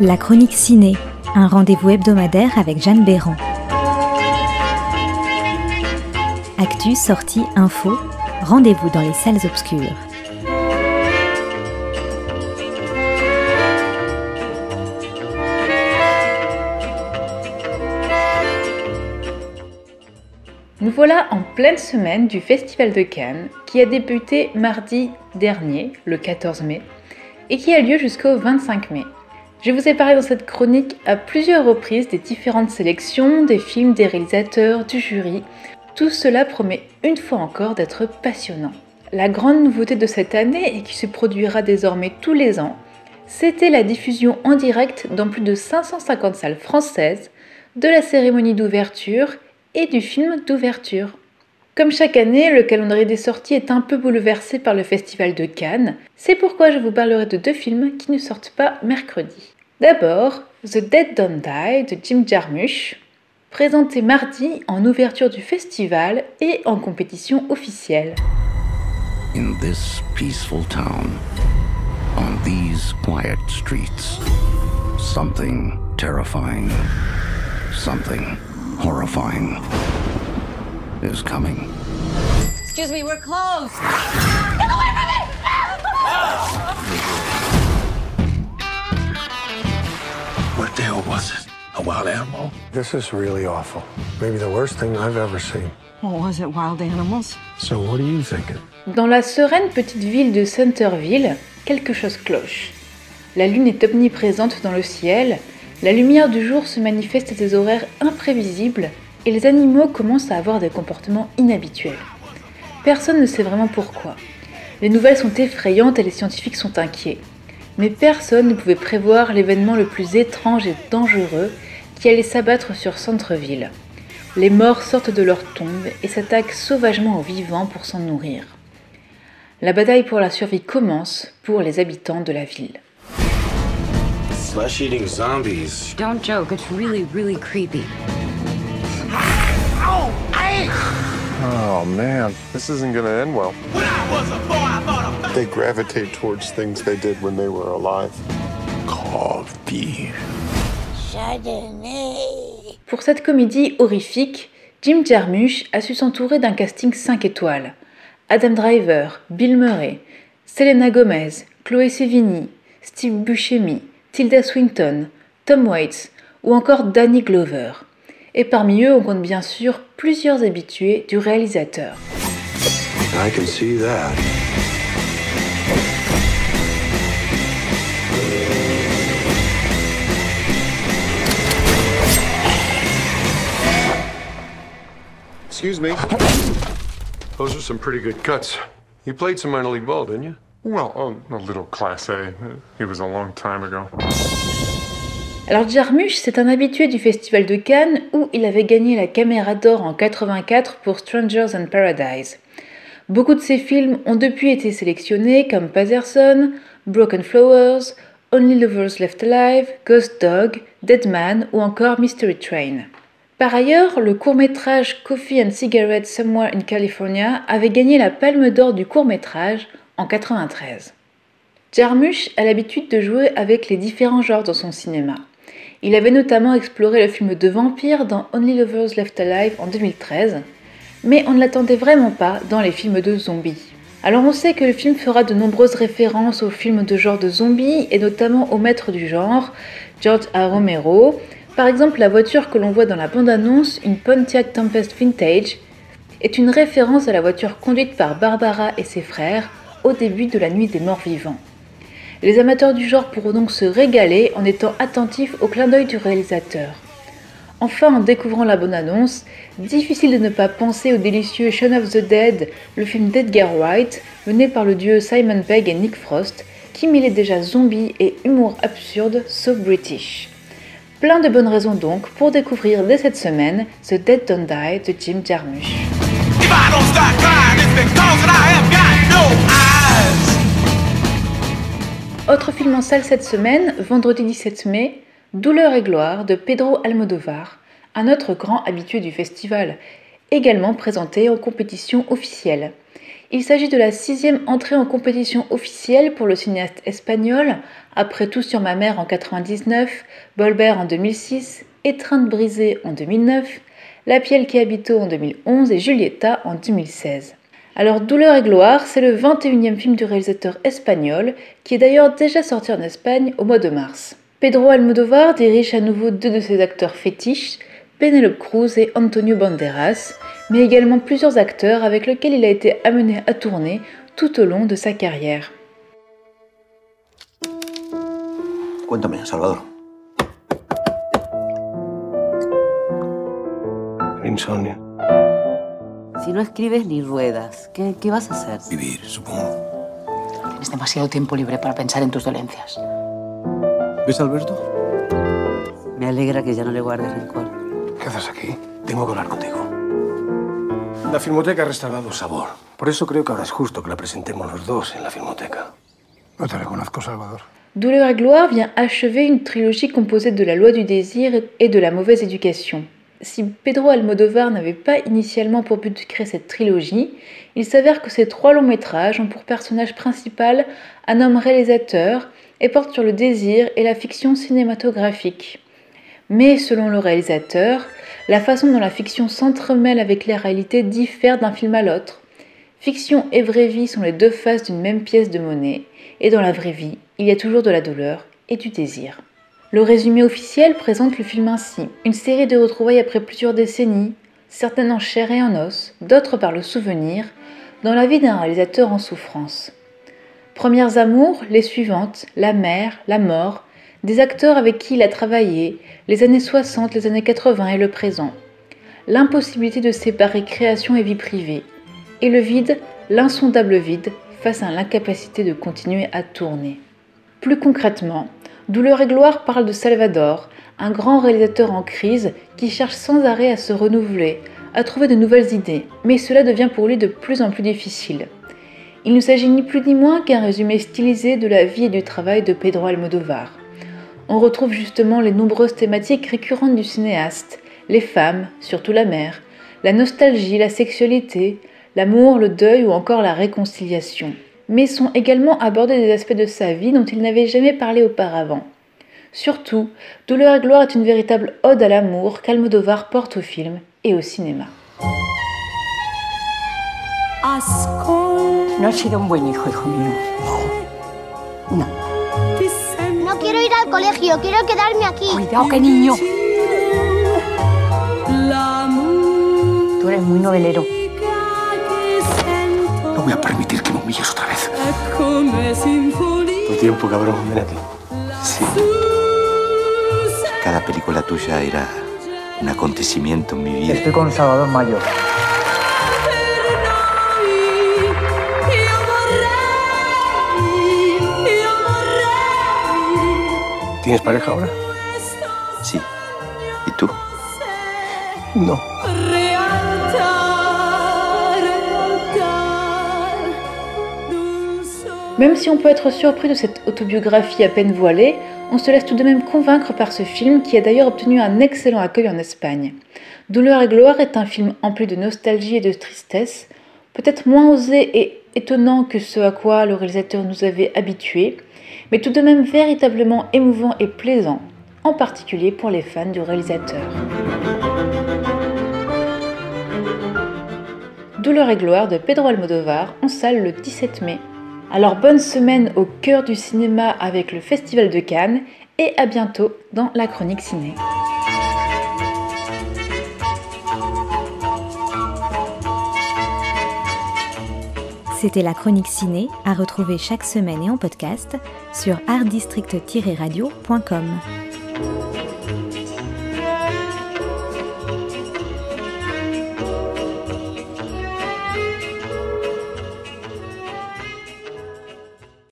La chronique ciné, un rendez-vous hebdomadaire avec Jeanne Béran. Actu, sortie, info, rendez-vous dans les salles obscures. Nous voilà en pleine semaine du Festival de Cannes qui a débuté mardi dernier, le 14 mai, et qui a lieu jusqu'au 25 mai. Je vous ai parlé dans cette chronique à plusieurs reprises des différentes sélections, des films, des réalisateurs, du jury. Tout cela promet une fois encore d'être passionnant. La grande nouveauté de cette année, et qui se produira désormais tous les ans, c'était la diffusion en direct dans plus de 550 salles françaises de la cérémonie d'ouverture et du film d'ouverture. Comme chaque année, le calendrier des sorties est un peu bouleversé par le Festival de Cannes. C'est pourquoi je vous parlerai de deux films qui ne sortent pas mercredi. D'abord, The Dead Don't Die de Jim Jarmusch, présenté mardi en ouverture du festival et en compétition officielle. In this peaceful town, on these quiet streets, something terrifying, something horrifying is coming. Excuse me, we're closed. What the hell was it? A wild animal? This is really awful. Maybe the worst thing I've ever seen. What was it, wild animals? So, what are you thinking? Dans la sereine petite ville de Centerville, quelque chose cloche. La lune est omniprésente dans le ciel, la lumière du jour se manifeste à des horaires imprévisibles et les animaux commencent à avoir des comportements inhabituels. Personne ne sait vraiment pourquoi. Les nouvelles sont effrayantes et les scientifiques sont inquiets. Mais personne ne pouvait prévoir l'événement le plus étrange et dangereux qui allait s'abattre sur Centreville. Les morts sortent de leur tombe et s'attaquent sauvagement aux vivants pour s'en nourrir. La bataille pour la survie commence pour les habitants de la ville. Flesh eating zombies. Don't joke, it's really, really creepy. Oh man, this isn't gonna end well. They gravitate towards things they did when they were alive. Coffee. Pour cette comédie horrifique, Jim Jarmusch a su s'entourer d'un casting 5 étoiles. Adam Driver, Bill Murray, Selena Gomez, Chloé Sevigny, Steve Buscemi, Tilda Swinton, Tom Waits ou encore Danny Glover. Et parmi eux, on compte bien sûr plusieurs habitués du réalisateur. I can see that. Excuse me. Those are some pretty good cuts. You played some minor league ball, didn't you? Well, oh, a little Class A. It was a long time ago. Alors Jarmusch, c'est un habitué du Festival de Cannes où il avait gagné la Caméra d'Or en 84 pour Strangers in Paradise. Beaucoup de ses films ont depuis été sélectionnés comme Patterson, Broken Flowers, Only Lovers Left Alive, Ghost Dog, Dead Man ou encore Mystery Train. Par ailleurs, le court-métrage Coffee and Cigarettes Somewhere in California avait gagné la Palme d'Or du court-métrage en 93. Jarmusch a l'habitude de jouer avec les différents genres dans son cinéma. Il avait notamment exploré le film de vampire dans Only Lovers Left Alive en 2013, mais on ne l'attendait vraiment pas dans les films de zombies. Alors on sait que le film fera de nombreuses références aux films de genre de zombies et notamment au maître du genre, George A. Romero. Par exemple, la voiture que l'on voit dans la bande-annonce, une Pontiac Tempest Vintage, est une référence à la voiture conduite par Barbara et ses frères au début de la nuit des morts vivants. Les amateurs du genre pourront donc se régaler en étant attentifs au clin d'œil du réalisateur. Enfin, en découvrant la bonne annonce, difficile de ne pas penser au délicieux Shaun of the Dead, le film d'Edgar Wright, mené par le duo Simon Pegg et Nick Frost, qui mêlait déjà zombies et humour absurde, so british. Plein de bonnes raisons donc pour découvrir dès cette semaine The Dead Don't Die de Jim Jarmusch. Autre film en salle cette semaine, vendredi 17 mai, Douleur et gloire de Pedro Almodovar, un autre grand habitué du festival, également présenté en compétition officielle. Il s'agit de la sixième entrée en compétition officielle pour le cinéaste espagnol, après Tout sur ma mère en 99, Bolbert en 2006, Étreinte brisée en 2009, La Pielle qui habito en 2011 et Julieta en 2016. Alors Douleur et gloire, c'est le 21e film du réalisateur espagnol, qui est d'ailleurs déjà sorti en Espagne au mois de mars. Pedro Almodovar dirige à nouveau deux de ses acteurs fétiches, Penelope Cruz et Antonio Banderas, mais également plusieurs acteurs avec lesquels il a été amené à tourner tout au long de sa carrière. Cuéntame, Salvador. Insomnio. Si no escribes ni ruedas, ¿qué, qué vas a hacer? Vivir, supongo. Tienes demasiado tiempo libre para pensar en tus dolencias. ¿Ves a Alberto? Me alegra que ya no le guardes rencor. ¿Qué haces aquí? Tengo que hablar contigo. La Filmoteca ha restaurado sabor. Por eso creo que ahora es justo que la presentemos los dos en la Filmoteca. No te reconozco, Salvador. Douleur et gloire vient achever une trilogie composée de la loi du désir et de la mauvaise éducation. Si Pedro Almodovar n'avait pas initialement pour but de créer cette trilogie, il s'avère que ces trois longs métrages ont pour personnage principal un homme réalisateur et portent sur le désir et la fiction cinématographique. Mais selon le réalisateur, la façon dont la fiction s'entremêle avec la réalité diffère d'un film à l'autre. Fiction et vraie vie sont les deux faces d'une même pièce de monnaie, et dans la vraie vie, il y a toujours de la douleur et du désir. Le résumé officiel présente le film ainsi une série de retrouvailles après plusieurs décennies, certaines en chair et en os, d'autres par le souvenir, dans la vie d'un réalisateur en souffrance. Premières amours, les suivantes, la mère, la mort, des acteurs avec qui il a travaillé, les années 60, les années 80 et le présent. L'impossibilité de séparer création et vie privée. Et le vide, l'insondable vide, face à l'incapacité de continuer à tourner. Plus concrètement, Douleur et gloire parle de Salvador, un grand réalisateur en crise qui cherche sans arrêt à se renouveler, à trouver de nouvelles idées, mais cela devient pour lui de plus en plus difficile. Il ne s'agit ni plus ni moins qu'un résumé stylisé de la vie et du travail de Pedro Almodovar. On retrouve justement les nombreuses thématiques récurrentes du cinéaste, les femmes, surtout la mère, la nostalgie, la sexualité, l'amour, le deuil ou encore la réconciliation mais sont également abordés des aspects de sa vie dont il n'avait jamais parlé auparavant. Surtout, Douleur et gloire est une véritable ode à l'amour qu'Almodovar porte au film et au cinéma. No has sido un buen hijo, hijo mío. No. No. No quiero ir al colegio, quiero quedarme aquí. Cuidado, qué niño. Tú eres muy novelero. Voy a permitir que me humilles otra vez. Tu tiempo, cabrón. Ven aquí. Sí. Cada película tuya era un acontecimiento en mi vida. Estoy con Salvador Mayor. ¿Tienes pareja ahora? Sí. ¿Y tú? No. Même si on peut être surpris de cette autobiographie à peine voilée, on se laisse tout de même convaincre par ce film qui a d'ailleurs obtenu un excellent accueil en Espagne. Douleur et gloire est un film empli de nostalgie et de tristesse, peut-être moins osé et étonnant que ce à quoi le réalisateur nous avait habitués, mais tout de même véritablement émouvant et plaisant, en particulier pour les fans du réalisateur. Douleur et gloire de Pedro Almodovar en salle le 17 mai. Alors bonne semaine au cœur du cinéma avec le Festival de Cannes et à bientôt dans la chronique ciné. C'était la chronique ciné à retrouver chaque semaine et en podcast sur artdistrict-radio.com.